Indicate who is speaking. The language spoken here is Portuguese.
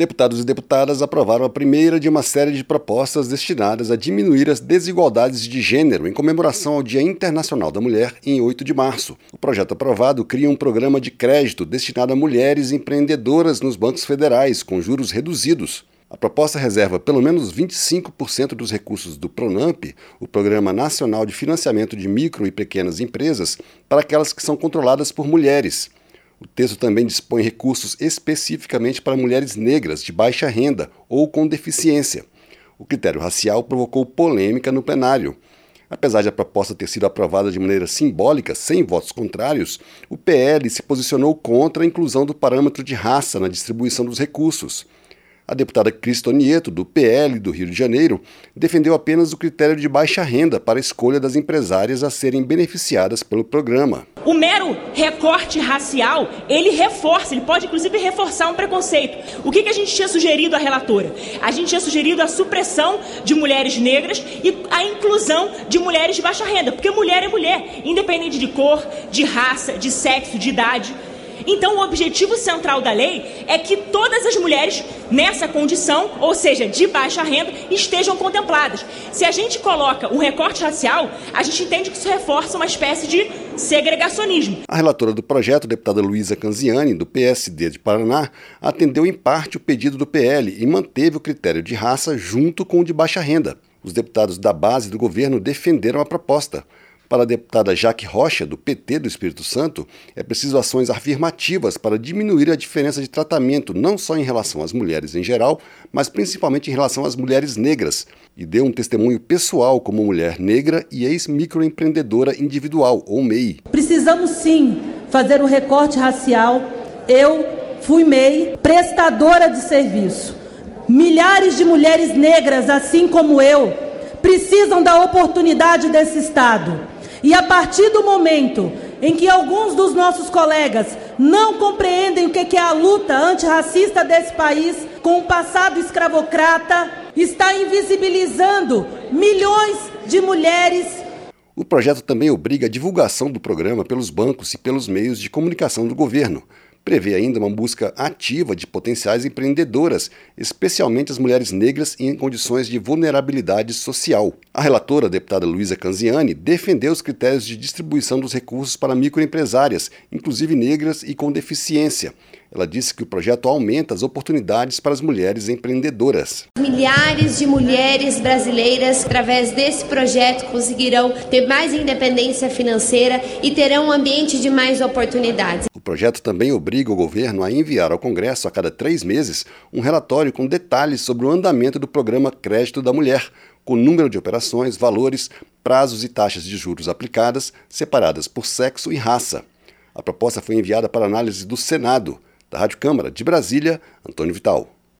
Speaker 1: Deputados e deputadas aprovaram a primeira de uma série de propostas destinadas a diminuir as desigualdades de gênero em comemoração ao Dia Internacional da Mulher em 8 de março. O projeto aprovado cria um programa de crédito destinado a mulheres empreendedoras nos bancos federais com juros reduzidos. A proposta reserva pelo menos 25% dos recursos do PRONAMP, o Programa Nacional de Financiamento de Micro e Pequenas Empresas, para aquelas que são controladas por mulheres. O texto também dispõe recursos especificamente para mulheres negras de baixa renda ou com deficiência. O critério racial provocou polêmica no plenário. Apesar de a proposta ter sido aprovada de maneira simbólica, sem votos contrários, o PL se posicionou contra a inclusão do parâmetro de raça na distribuição dos recursos. A deputada Cristonieto, do PL do Rio de Janeiro, defendeu apenas o critério de baixa renda para a escolha das empresárias a serem beneficiadas pelo programa.
Speaker 2: O mero recorte racial, ele reforça, ele pode inclusive reforçar um preconceito. O que, que a gente tinha sugerido à relatora? A gente tinha sugerido a supressão de mulheres negras e a inclusão de mulheres de baixa renda, porque mulher é mulher, independente de cor, de raça, de sexo, de idade. Então, o objetivo central da lei é que todas as mulheres nessa condição, ou seja, de baixa renda, estejam contempladas. Se a gente coloca um recorte racial, a gente entende que isso reforça uma espécie de segregacionismo.
Speaker 1: A relatora do projeto, deputada Luísa Canziani, do PSD de Paraná, atendeu em parte o pedido do PL e manteve o critério de raça junto com o de baixa renda. Os deputados da base do governo defenderam a proposta. Para a deputada Jaque Rocha, do PT do Espírito Santo, é preciso ações afirmativas para diminuir a diferença de tratamento, não só em relação às mulheres em geral, mas principalmente em relação às mulheres negras. E deu um testemunho pessoal como mulher negra e ex-microempreendedora individual, ou MEI.
Speaker 3: Precisamos sim fazer o um recorte racial. Eu fui MEI, prestadora de serviço. Milhares de mulheres negras, assim como eu, precisam da oportunidade desse Estado. E a partir do momento em que alguns dos nossos colegas não compreendem o que é a luta antirracista desse país, com o passado escravocrata, está invisibilizando milhões de mulheres.
Speaker 1: O projeto também obriga a divulgação do programa pelos bancos e pelos meios de comunicação do governo, prevê ainda uma busca ativa de potenciais empreendedoras, especialmente as mulheres negras em condições de vulnerabilidade social. A relatora, a deputada Luísa Canziani, defendeu os critérios de distribuição dos recursos para microempresárias, inclusive negras e com deficiência. Ela disse que o projeto aumenta as oportunidades para as mulheres empreendedoras.
Speaker 4: Milhares de mulheres brasileiras, através desse projeto, conseguirão ter mais independência financeira e terão um ambiente de mais oportunidades.
Speaker 1: O projeto também obriga o governo a enviar ao Congresso a cada três meses um relatório com detalhes sobre o andamento do programa Crédito da Mulher, com número de operações, valores, prazos e taxas de juros aplicadas, separadas por sexo e raça. A proposta foi enviada para análise do Senado. Da Rádio Câmara de Brasília, Antônio Vital.